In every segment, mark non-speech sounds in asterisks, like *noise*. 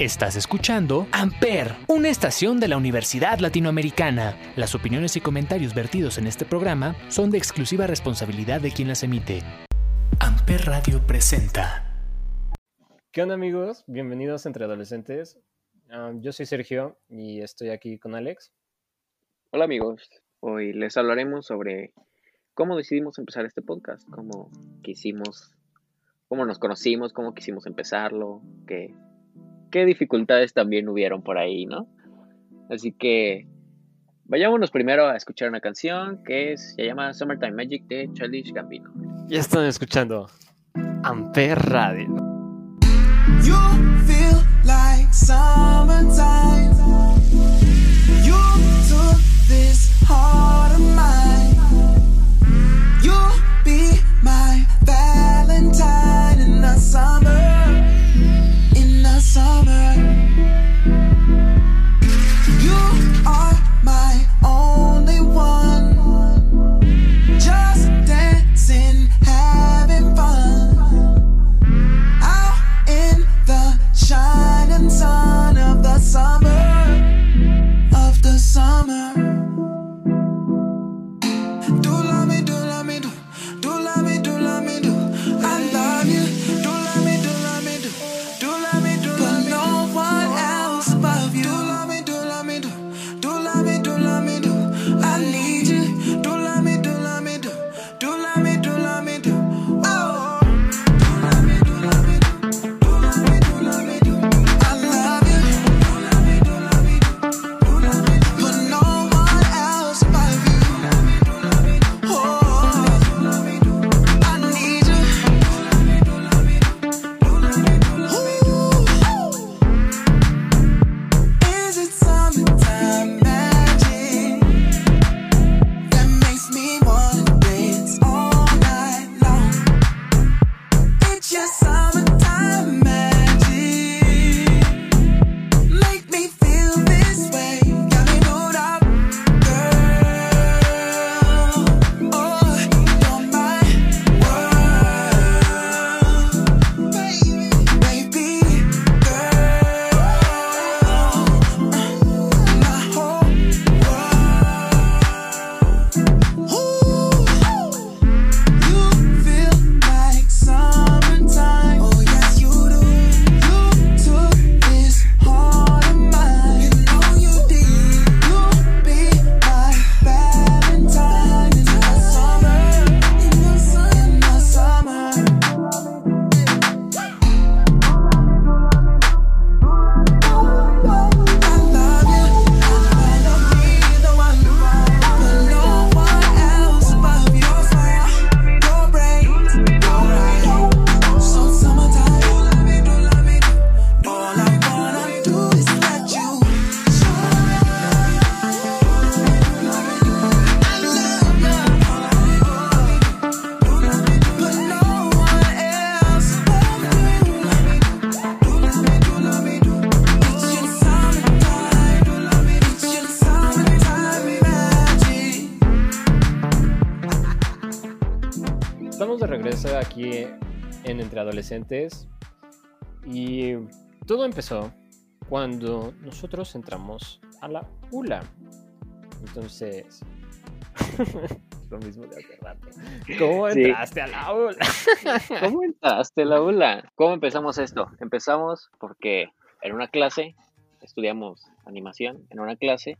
Estás escuchando Amper, una estación de la Universidad Latinoamericana. Las opiniones y comentarios vertidos en este programa son de exclusiva responsabilidad de quien las emite. Amper Radio presenta. ¿Qué onda amigos? Bienvenidos entre adolescentes. Ah, yo soy Sergio y estoy aquí con Alex. Hola amigos, hoy les hablaremos sobre cómo decidimos empezar este podcast, cómo quisimos, cómo nos conocimos, cómo quisimos empezarlo, qué qué dificultades también hubieron por ahí, ¿no? Así que vayámonos primero a escuchar una canción que se llama Summertime Magic de Childish Gambino. Ya están escuchando Amper Radio. You feel like summertime. You took this aquí en Entre Adolescentes y todo empezó cuando nosotros entramos a la ULA. Entonces, *laughs* lo mismo de hace rato. ¿Cómo Sí. entraste a la ULA? *laughs* ¿Cómo entraste, Laura? ¿Cómo empezamos esto? Empezamos porque en una clase, estudiamos animación, en una clase,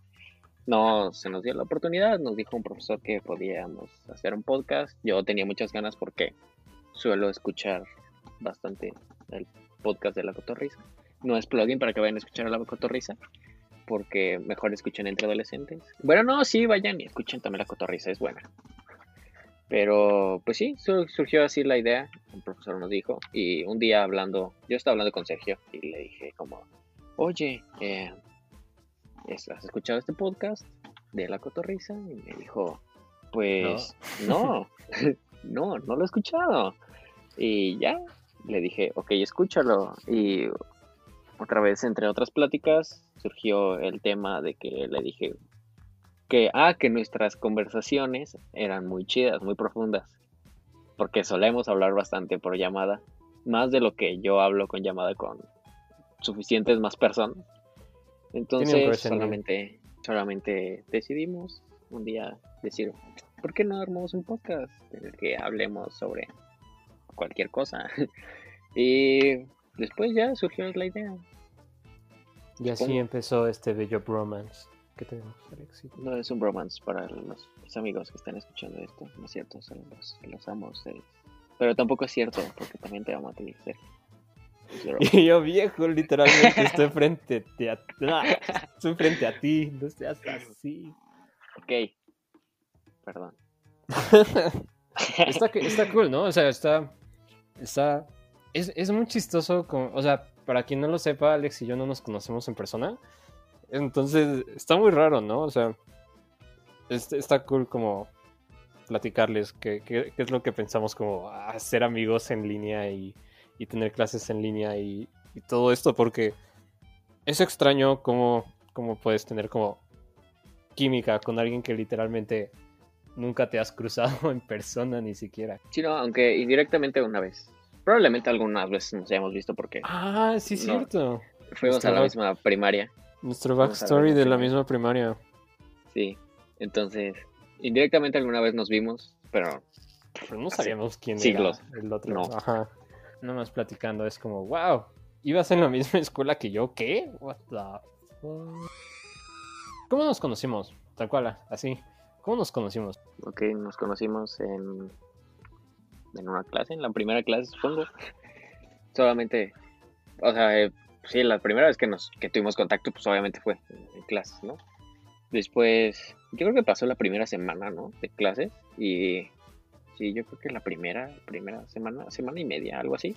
no se nos dio la oportunidad, nos dijo un profesor que podíamos hacer un podcast. Yo tenía muchas ganas porque suelo escuchar bastante el podcast de La Cotorrisa. No es plugin para que vayan a escuchar a La Cotorrisa, porque mejor escuchen entre adolescentes. Bueno, no, sí, vayan y escuchen también La Cotorrisa, es buena. Pero, pues sí, sur- surgió así la idea, el profesor nos dijo, y un día hablando, yo estaba hablando con Sergio y le dije como, oye, eh, ¿has escuchado este podcast de La Cotorrisa? Y me dijo, pues no, no, *laughs* no, lo he escuchado. Y ya, le dije, ok, escúchalo. Y otra vez, entre otras pláticas, surgió el tema de que le dije que, ah, que nuestras conversaciones eran muy chidas, muy profundas. Porque solemos hablar bastante por llamada. Más de lo que yo hablo con llamada con suficientes más personas. Entonces solamente, solamente decidimos un día decir, ¿por qué no armamos un podcast en el que hablemos sobre cualquier cosa? *laughs* y después ya surgió la idea. Y así ¿Cómo? empezó este bello bromance que tenemos, Alex. No es un bromance para los, los amigos que están escuchando esto, no es cierto, solo los, los amo a ustedes. Pero tampoco es cierto, porque también te amo a ti, Sergio. *laughs* Y yo viejo, literalmente estoy frente a ti. *laughs* Estoy frente a ti. No seas así. ok, perdón. Está, está cool, ¿no? O sea, está. Está. Es, es muy chistoso. Como, o sea, para quien no lo sepa, Alex y yo no nos conocemos en persona. Entonces, está muy raro, ¿no? O sea, es- está cool como platicarles qué, qué- qué es lo que pensamos como hacer amigos en línea y, y tener clases en línea y, y todo esto, porque es extraño cómo, cómo puedes tener como química con alguien que literalmente nunca te has cruzado *laughs* en persona ni siquiera. Sí, no, aunque indirectamente una vez. Probablemente algunas veces nos hayamos visto porque Ah, sí, No. cierto. fuimos a la misma primaria. Nuestro backstory de la misma primaria. Sí, entonces indirectamente alguna vez nos vimos, pero Pero no sabíamos quién siglos. era el otro. No. Ajá. Nada más platicando, es como, wow, ¿ibas en la misma *laughs* escuela que yo? ¿Qué? What the fuck? ¿Cómo nos conocimos? Tal cual, así. ¿Cómo nos conocimos? ok, nos conocimos en, en una clase, en la primera clase supongo. Solamente, o sea, eh, sí, la primera vez que nos que tuvimos contacto, pues obviamente fue en, clases, ¿no? Después, yo creo que pasó la primera semana, ¿no? De clases y sí, yo creo que la primera, primera semana, semana y media, algo así.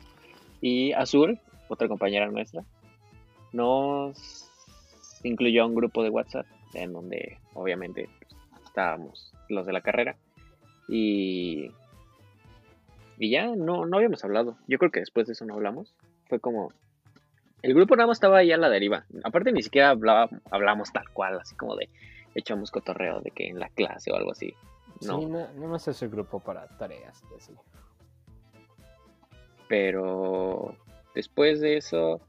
Y Azul, otra compañera nuestra, nos incluyó a un grupo de WhatsApp en donde obviamente pues, estábamos los de la carrera y y ya no no habíamos hablado. Yo creo que después de eso no hablamos. Fue como el grupo nada más estaba ahí a la deriva. Aparte ni siquiera hablaba, hablamos tal cual, así como de echamos cotorreo de que en la clase o algo así. No. Sí, nada más es el grupo para tareas y así. Pero después de eso,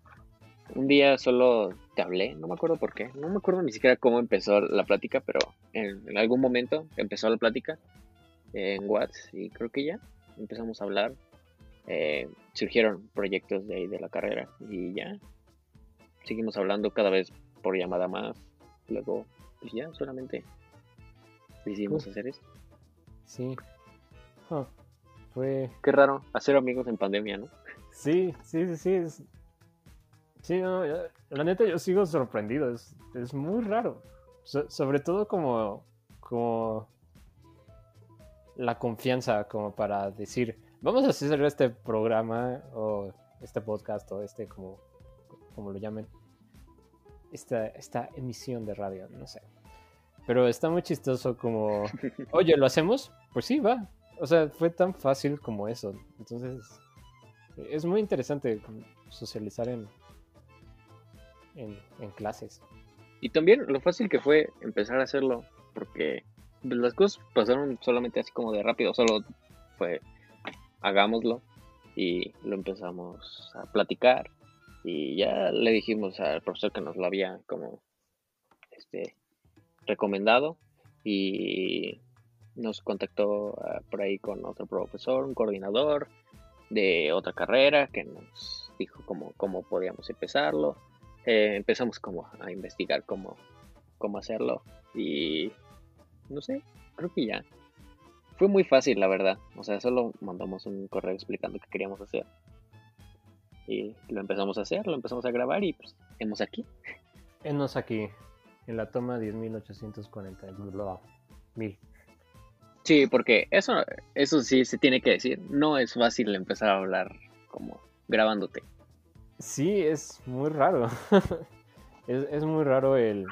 un día solo te hablé, no me acuerdo por qué, no me acuerdo ni siquiera cómo empezó la plática, pero en, en algún momento empezó la plática en WhatsApp y creo que ya empezamos a hablar. Eh, surgieron proyectos de ahí de la carrera y ya seguimos hablando cada vez por llamada más. Luego, pues ya solamente decidimos hacer eso. Sí. Huh. Fue. Qué raro hacer amigos en pandemia, ¿no? Sí, sí, sí, sí. es- Sí, no, la neta yo sigo sorprendido. Es, es muy raro. So- sobre todo como, como la confianza como para decir, vamos a hacer este programa o este podcast o este como, como lo llamen. Esta, esta emisión de radio, no sé. Pero está muy chistoso como, *laughs* oye, ¿lo hacemos? Pues sí, va. O sea, fue tan fácil como eso. Entonces, es muy interesante socializar en, en, en clases. Y también lo fácil que fue empezar a hacerlo, porque las cosas pasaron solamente así como de rápido, solo fue hagámoslo y lo empezamos a platicar y ya le dijimos al profesor que nos lo había como este recomendado y nos contactó ah, por ahí con otro profesor, un coordinador de otra carrera que nos dijo cómo, cómo podíamos empezarlo eh, empezamos como a investigar cómo, cómo hacerlo y no sé, creo que ya. Fue muy fácil, la verdad. O sea, solo mandamos un correo explicando qué queríamos hacer. Y lo empezamos a hacer, lo empezamos a grabar y pues, hemos aquí. Enos aquí, en la toma 10.840. bla, bla, Mil. Sí, porque eso, eso sí se tiene que decir. No es fácil empezar a hablar como grabándote. Sí, es muy raro. *laughs* es, es muy raro el,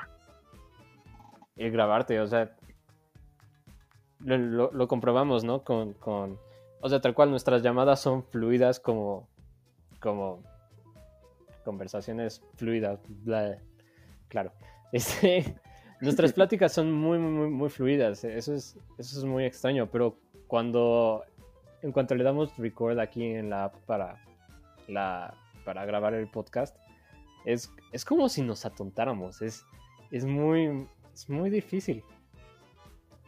el grabarte, o sea, lo, lo- comprobamos, ¿no? Con, con, o sea, tal cual nuestras llamadas son fluidas como, como conversaciones fluidas, claro. *laughs* Este, nuestras pláticas son muy, muy, muy, muy fluidas, eso es, eso es muy extraño, pero cuando, en cuanto le damos record aquí en la app para la para grabar el podcast, es, es como si nos atontáramos. Es, es, muy, es muy difícil.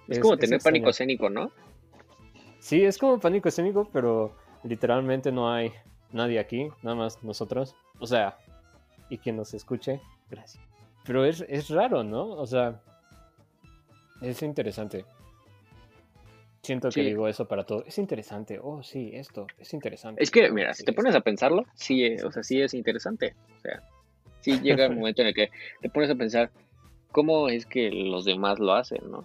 Es, como tener pánico escénico, ¿no? Sí, es como pánico escénico, pero literalmente no hay nadie aquí, nada más nosotros. O sea, y quien nos escuche, gracias. Pero es, es raro, ¿no? O sea, es interesante. Siento que Sí. digo eso para todo. Es interesante. Oh, sí, esto es interesante. Es que, mira, si te pones a pensarlo, sí, eh, o sea, sí es interesante. O sea, sí *laughs* llega el momento en el que te pones a pensar cómo es que los demás lo hacen, ¿no?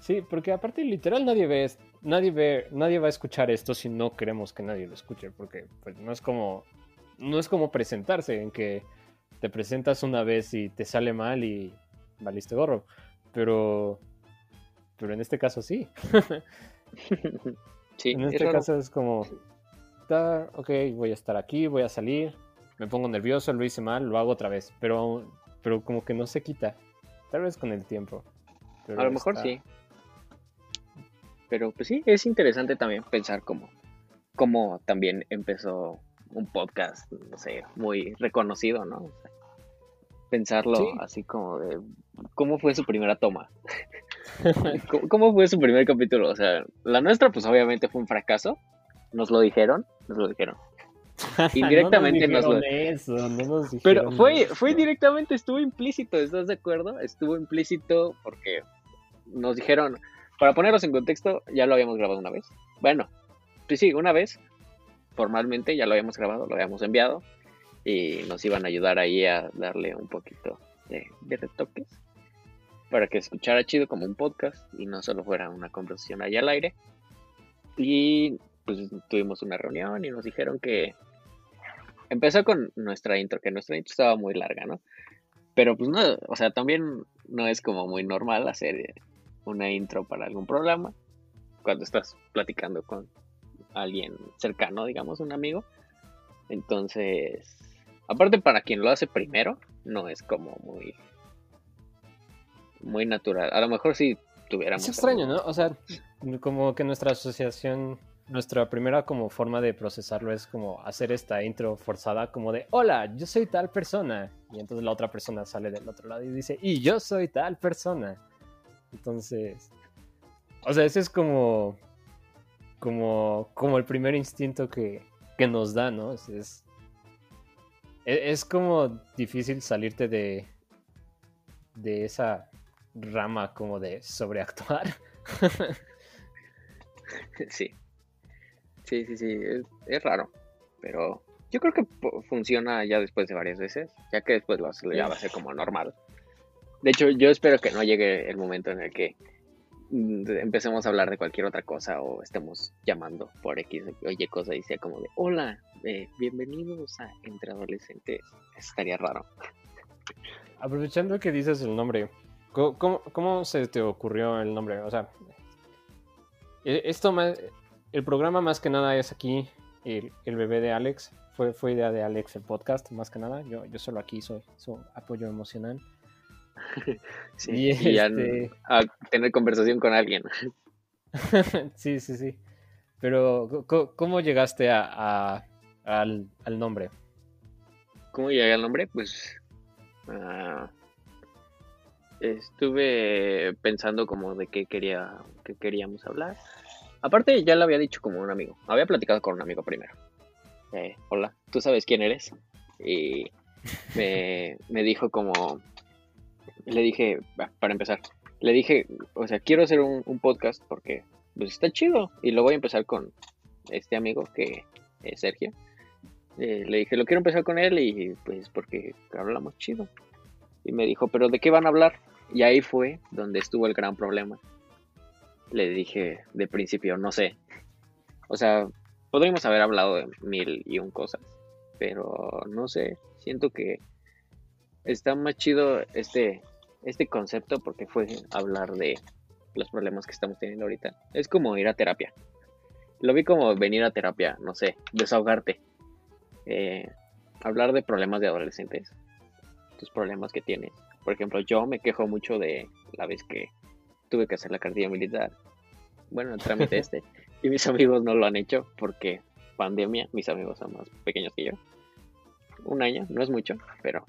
Sí, porque aparte literal nadie ve, nadie ve, nadie va a escuchar esto si no queremos que nadie lo escuche, porque pues no es como, no es como presentarse en que te presentas una vez y te sale mal y valiste gorro, pero, pero en este caso sí, Sí, en es este caso es como, "Ta, ok, voy a estar aquí, voy a salir, me pongo nervioso, lo hice mal, lo hago otra vez, pero, pero como que no se quita, tal vez con el tiempo. pero A lo mejor está- sí. Pero pues sí, es interesante también pensar cómo, cómo también empezó un podcast, no sé, muy reconocido, ¿no? O sea, pensarlo Sí. así como de cómo fue su primera toma. *laughs* *laughs* ¿Cómo, fue su primer capítulo? O sea, la nuestra pues obviamente fue un fracaso. Nos lo dijeron, nos lo dijeron. Indirectamente *laughs* no nos lo- eso, no nos Pero dijeron fue, eso. fue directamente, estuvo implícito, ¿estás de acuerdo? Estuvo implícito porque nos dijeron, para ponerlos en contexto, ya lo habíamos grabado una vez. Bueno, pues sí, una vez, formalmente ya lo habíamos grabado, lo habíamos enviado y nos iban a ayudar ahí a darle un poquito de, de retoques para que escuchara chido como un podcast y no solo fuera una conversación ahí al aire. Y pues tuvimos una reunión y nos dijeron que empezó con nuestra intro, que nuestra intro estaba muy larga, ¿no? Pero pues no, o sea, también no es como muy normal hacer una intro para algún programa cuando estás platicando con alguien cercano, digamos, un amigo. Entonces, aparte para quien lo hace primero, no es como muy muy natural. A lo mejor si tuviéramos Es extraño, ¿no? O sea, como que nuestra asociación, nuestra primera como forma de procesarlo es como hacer esta intro forzada como de, hola, yo soy tal persona. Y entonces la otra persona sale del otro lado y dice, y yo soy tal persona. Entonces, o sea, ese es como, como, como el primer instinto que, que nos da, ¿no? Es, es, e- es como difícil salirte de, de esa rama como de sobreactuar. *laughs* Sí. Sí, sí, sí, es, es raro, pero yo creo que funciona ya después de varias veces, ya que después lo, ya va a ser como normal. De hecho, yo espero que no llegue el momento en el que mm, empecemos a hablar de cualquier otra cosa o estemos llamando por X o Y cosa y sea como de, hola, eh, bienvenidos a Entre Adolescentes. Estaría raro. Aprovechando que dices el nombre, ¿cómo, cómo, cómo se te ocurrió el nombre? O sea, e- esto más, el programa más que nada es aquí, el, el bebé de Alex, fue, fue idea de Alex el podcast, más que nada, yo, yo solo aquí soy su apoyo emocional. *laughs* Sí, Y este- a tener conversación con alguien. *laughs* sí, sí, sí. Pero, ¿cómo llegaste a, a- al, al nombre? ¿Cómo llegué al nombre? Pues ah, estuve pensando como de qué quería, qué queríamos hablar. Aparte ya lo había dicho como un amigo. Había platicado con un amigo primero. Eh, hola, ¿tú sabes quién eres? Y me, me dijo como, le dije, para empezar, le dije, o sea, quiero hacer un, un podcast porque pues está chido y lo voy a empezar con este amigo que es Sergio. Eh, le dije, lo quiero empezar con él y pues porque hablamos chido. Y me dijo, pero ¿de qué van a hablar? Y ahí fue donde estuvo el gran problema. Le dije de principio, no sé. O sea, podríamos haber hablado de mil y un cosas, pero no sé, siento que está más chido este, este concepto porque fue hablar de los problemas que estamos teniendo ahorita. Es como ir a terapia. Lo vi como venir a terapia, no sé, desahogarte eh, hablar de problemas de adolescentes, tus problemas que tienes. Por ejemplo, yo me quejo mucho de la vez que tuve que hacer la cartilla militar, bueno, el trámite *laughs* este, y mis amigos no lo han hecho porque pandemia, mis amigos son más pequeños que yo. un año, no es mucho, pero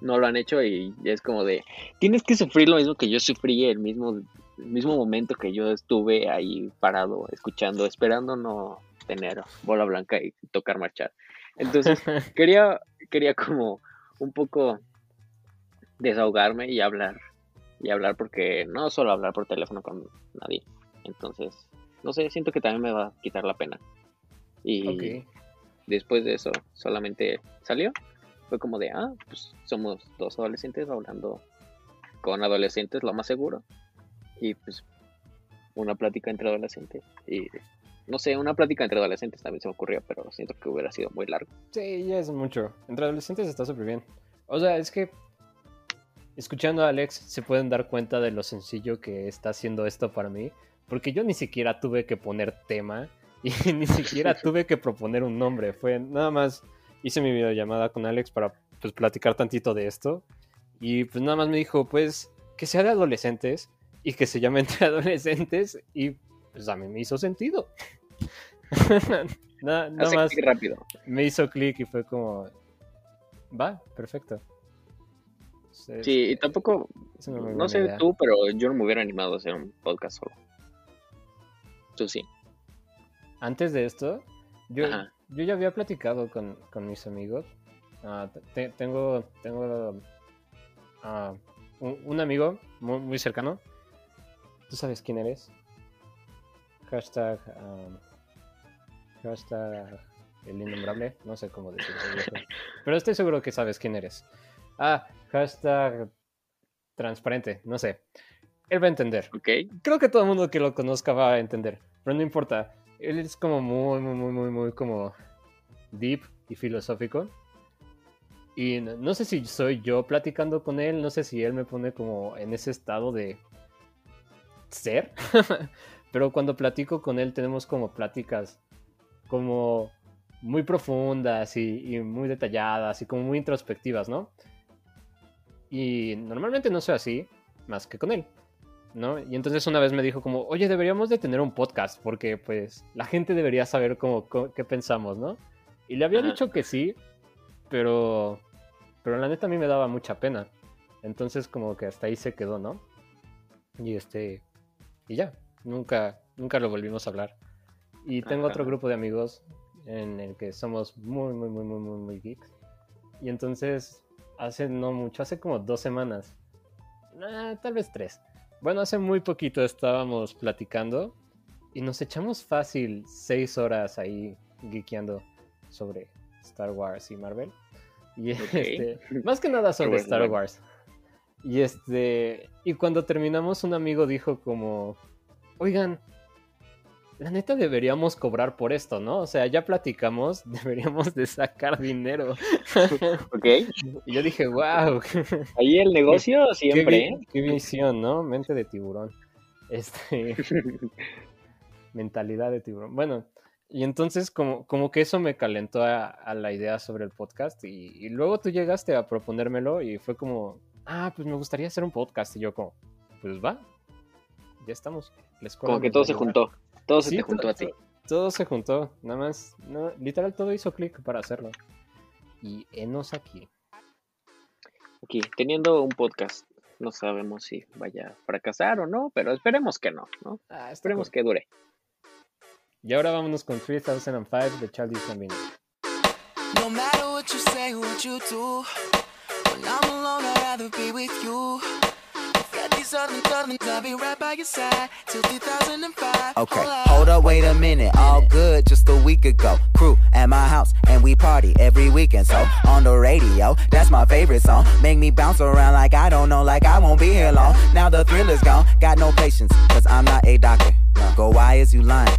no lo han hecho y es como de, tienes que sufrir lo mismo que yo sufrí el mismo, el mismo momento que yo estuve ahí parado, escuchando, esperando no tener bola blanca y tocar marchar. Entonces, *laughs* quería, quería como un poco desahogarme y hablar, y hablar porque no solo hablar por teléfono con nadie. Entonces, no sé, siento que también me va a quitar la pena. Y después de eso solamente salió. Fue como de, ah, pues somos dos adolescentes hablando con adolescentes, lo más seguro. Y pues una plática entre adolescentes. Y no sé, una plática entre adolescentes también se me ocurrió, pero siento que hubiera sido muy largo. Sí, ya es mucho. Entre adolescentes está súper bien. O sea, es que escuchando a Alex se pueden dar cuenta de lo sencillo que está haciendo esto para mí. Porque yo ni siquiera tuve que poner tema y *laughs* ni siquiera *laughs* tuve que proponer un nombre. Fue nada más hice mi videollamada con Alex para pues, platicar tantito de esto. Y pues nada más me dijo, pues, que sea de adolescentes y que se llame *laughs* entre adolescentes. Y pues a mí me hizo sentido. *laughs* nada, nada más rápido. me hizo clic y fue como, va, perfecto. Sí, Sí, y tampoco, no sé idea. tú, pero yo no me hubiera animado a hacer un podcast solo. Tú sí. Antes de esto, yo, Ajá. yo ya había platicado con, con mis amigos. Ah, te- tengo tengo ah, un, un amigo muy, muy cercano. ¿Tú sabes quién eres? Hashtag, ah, hashtag el innombrable. No sé cómo decirlo. Pero estoy seguro que sabes quién eres. Ah, hashtag transparente. No sé. Él va a entender. ¿Ok? creo que todo el mundo que lo conozca va a entender, pero no importa. Él es como muy, muy, muy, muy, muy como deep y filosófico. Y no sé si soy yo platicando con él, no sé si él me pone como en ese estado de ser, *laughs* pero cuando platico con él tenemos como pláticas como muy profundas y, y muy detalladas y como muy introspectivas, ¿no? Y normalmente no soy así, más que con él. ¿no? Y entonces una vez me dijo como, oye, deberíamos de tener un podcast porque pues la gente debería saber cómo, cómo- qué pensamos, ¿no? Y le había Ajá. dicho que sí, pero, pero la neta a mí me daba mucha pena. Entonces como que hasta ahí se quedó, ¿no? Y este, y ya, nunca, nunca lo volvimos a hablar. Y tengo otro Ajá. grupo de amigos en el que somos muy, muy, muy, muy, muy, muy geeks. Y entonces, hace no mucho, hace como dos semanas, ah, tal vez tres. Bueno, hace muy poquito estábamos platicando y nos echamos fácil seis horas ahí geekeando sobre Star Wars y Marvel. Y este, más que nada sobre Star. Wars. Y este, y cuando terminamos, un amigo dijo como, oigan, la neta deberíamos cobrar por esto, ¿no? O sea, ya platicamos, *laughs* deberíamos de sacar dinero. *laughs* ¿Ok? Y yo dije, wow, *laughs* Ahí el negocio qué, siempre, vi- ¿eh? qué visión, ¿no? Mente de tiburón. Este, mentalidad de tiburón. Bueno, y entonces como, como que eso me calentó a, a la idea sobre el podcast y, y luego tú llegaste a proponérmelo y fue como, ah, pues me gustaría hacer un podcast y yo como, pues va, ya estamos. La escuela Como que todo se juntó. Todo se Sí, te juntó a ti. to- Todo se juntó, nada más, no, literal todo hizo clic para hacerlo. Y enos aquí. Aquí, teniendo un podcast. No sabemos si vaya a fracasar o no, pero esperemos que no, ¿no? Ah, Esperemos cool. que dure. Y ahora vámonos con 3005 de Childish Gambino. No matter what you say, what you do. When I'm alone, I'd rather be with you. I'll be right by your side till 2005. Okay, Hold up. hold up, wait a minute. All good just a week ago. Crew at my house, and we party every weekend. So on the radio, that's my favorite song. Make me bounce around like I don't know, like I won't be here long. Now the thrill is gone. Got no patience, cause I'm not a doctor. Go, why is you lying?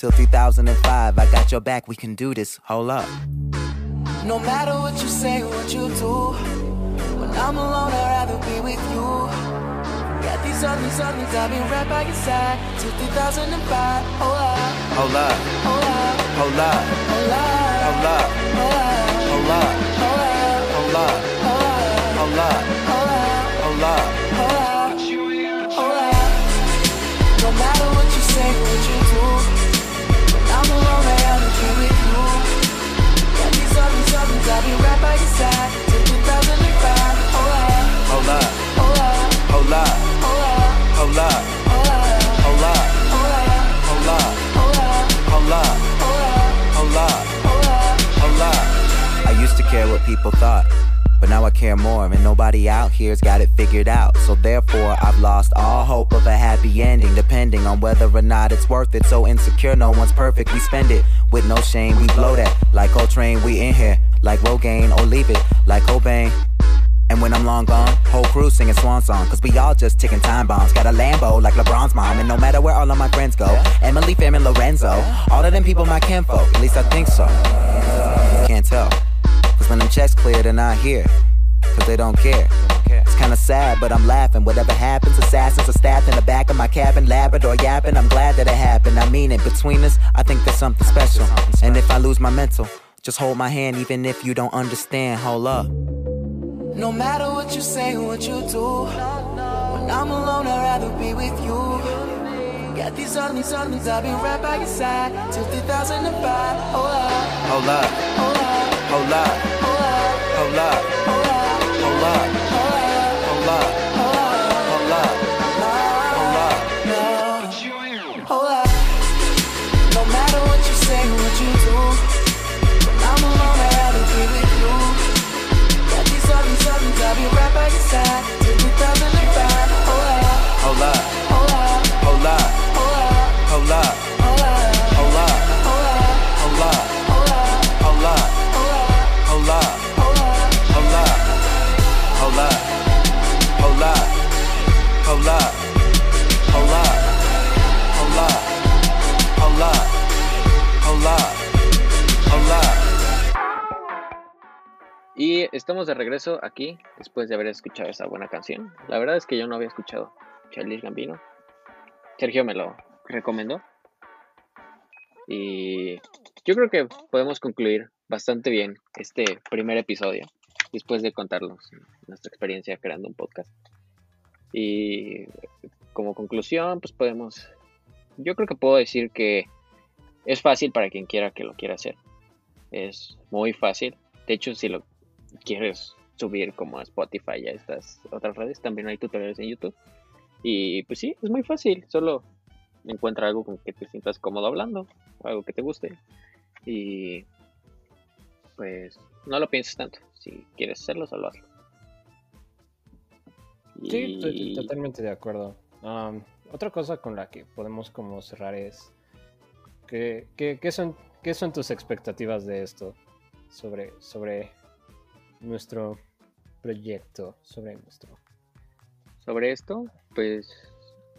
Till 2005, I got your back, we can do this. Hold up. No matter what you say, what you do. When I'm alone, I'd rather be with you. Got these ugly songs, I've been right by your side since 2005. Hold up, Hold up, hold up, hold up, hold up, hold up, hold up, hold up, hold up, hold up, hold up, hold up, hold up. hold up. Hold up, hold up. No matter what you say, what you do, songs, I'll be right by your side till 2005. Hold up, Hold up, hold up, hold up, hold up, hold up, hold up, hold up, hold up, hold up, hold up, hold up, hold up, hold up, hold up. hold up. I used to care what people thought. But now I care more, and nobody out here's got it figured out. So therefore, I've lost all hope of a happy ending, depending on whether or not it's worth it. So insecure, no one's perfect. We spend it with no shame. We blow that like Coltrane. We in here like Rogaine, or leave it like Cobain. And when I'm long gone, whole crew singing swan song. Cause we all just ticking time bombs. Got a Lambo like LeBron's mom. And no matter where all of my friends go, Emily, Fam, and Lorenzo, all of them people my kinfolk. At least I think so. Can't tell. Cause when them checks clear, they're not here. Cause they don't care. It's kinda sad, but I'm laughing. Whatever happens, assassins are staffed in the back of my cabin, Labrador yapping. I'm glad that it happened. I mean it. Between us, I think there's something special. And if I lose my mental, just hold my hand, even if you don't understand. Hold up. No matter what you say, or what you do, when I'm alone, I'd rather be with you. Got these ugly songs, I'll be right by your side till 2005. Hold up. hold up, Hold up. hold up, Hold up. hold up, Hold up. hold up, Hold up. hold up, be right by your side till 2005. Hold up, Hold up. hold up, Hold up. hold up. Hold up. Hold up, estamos de regreso aquí después de haber escuchado esa buena canción. La verdad es que yo no había escuchado Charlie Gambino. Sergio me lo recomendó. Y yo creo que podemos concluir bastante bien este primer episodio después de contarnos nuestra experiencia creando un podcast. Y como conclusión, pues podemos, yo creo que puedo decir que es fácil para quien quiera que lo quiera hacer. Es muy fácil. De hecho, si lo quieres subir como a Spotify y a estas otras redes, también hay tutoriales en YouTube. Y pues sí, es muy fácil. Solo encuentra algo con que te sientas cómodo hablando, algo que te guste. Y pues no lo pienses tanto. Si quieres hacerlo, solo hazlo. Sí, estoy totalmente de acuerdo. Otra cosa con la que podemos como cerrar es que, que- ¿qué, son, ¿qué son tus expectativas de esto? Sobre, sobre nuestro proyecto, sobre nuestro... sobre esto, pues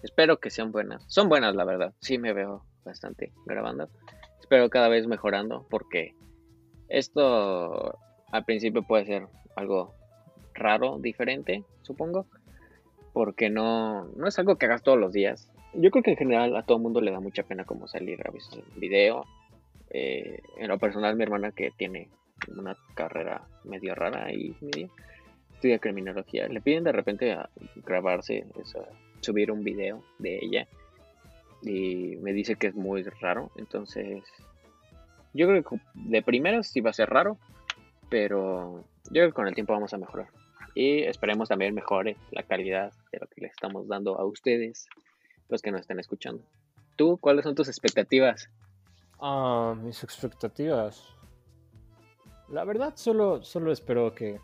espero que sean buenas. Son buenas, la verdad. Sí me veo bastante grabando. Espero cada vez mejorando porque esto al principio puede ser algo raro, diferente, supongo. Porque no, no es algo que hagas todos los días. Yo creo que en general a todo el mundo le da mucha pena como salir a veces video. Eh, en lo personal, mi hermana que tiene una carrera medio rara y medio estudia criminología, le piden de repente grabarse, subir un video de ella y me dice que es muy raro, entonces yo creo que de primeras sí va a ser raro, pero yo creo que con el tiempo vamos a mejorar y esperemos también mejore la calidad de lo que le estamos dando a ustedes, los que nos estén escuchando. ¿Tú cuáles son tus expectativas? Ah, mis expectativas. La verdad, solo, solo espero que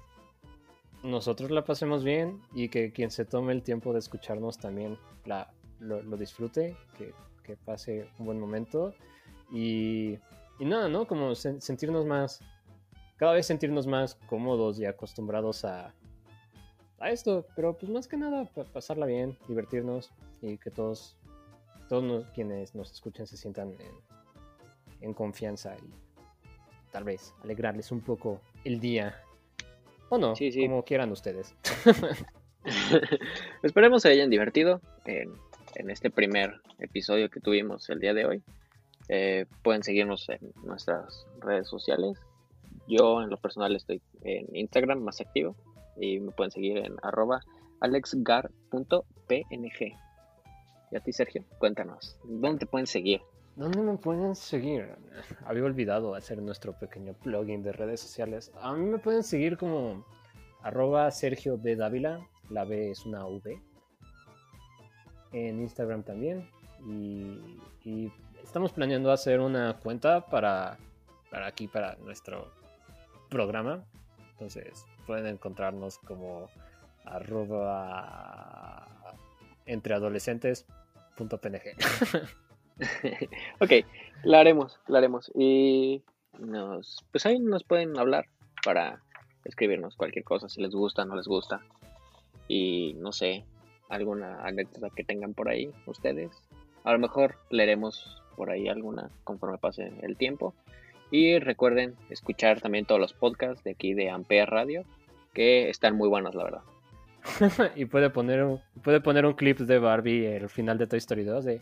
nosotros la pasemos bien y que quien se tome el tiempo de escucharnos también la, lo, disfrute, que, que pase un buen momento y, y nada, ¿no? Como sen- sentirnos más, cada vez sentirnos más cómodos y acostumbrados a, a esto, pero pues más que nada pa- pasarla bien, divertirnos y que todos, todos quienes nos escuchen se sientan en, en confianza y tal vez alegrarles un poco el día O no, Sí, sí. como quieran ustedes. *laughs* *laughs* Esperemos se hayan divertido en, en este primer episodio que tuvimos el día de hoy. Eh, pueden seguirnos en nuestras redes sociales. Yo en lo personal estoy en Instagram más activo y me pueden seguir en arroba alexgar.png. Y a ti Sergio, cuéntanos, ¿dónde te pueden seguir? ¿Dónde me pueden seguir? *laughs* Había olvidado hacer nuestro pequeño plugin de redes sociales. A mí me pueden seguir como arroba Sergio B. Dávila. La B es una V. En Instagram también. Y, estamos planeando hacer una cuenta para, para aquí, para nuestro programa. Entonces pueden encontrarnos como arroba entreadolescentes.png. *laughs* *laughs* ok, la haremos, la haremos. Y nos, pues ahí nos pueden hablar para escribirnos cualquier cosa, si les gusta, no les gusta. Y no sé, alguna anécdota que tengan por ahí ustedes. A lo mejor leeremos por ahí alguna conforme pase el tiempo. Y recuerden escuchar también todos los podcasts de aquí de Ampere Radio, que están muy buenos, la verdad. *laughs* y puede poner, un, puede poner un clip de Barbie el final de Toy Story 2 de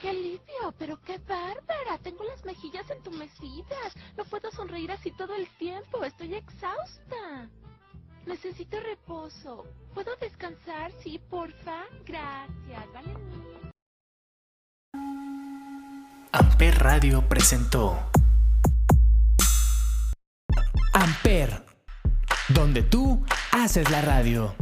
¡Qué alivio! ¡Pero qué bárbara! Tengo las mejillas entumecidas. No puedo sonreír así todo el tiempo. Estoy exhausta. Necesito reposo. ¿Puedo descansar? Sí, porfa. Gracias. Vale. Amper Radio presentó Amper, donde tú haces la radio.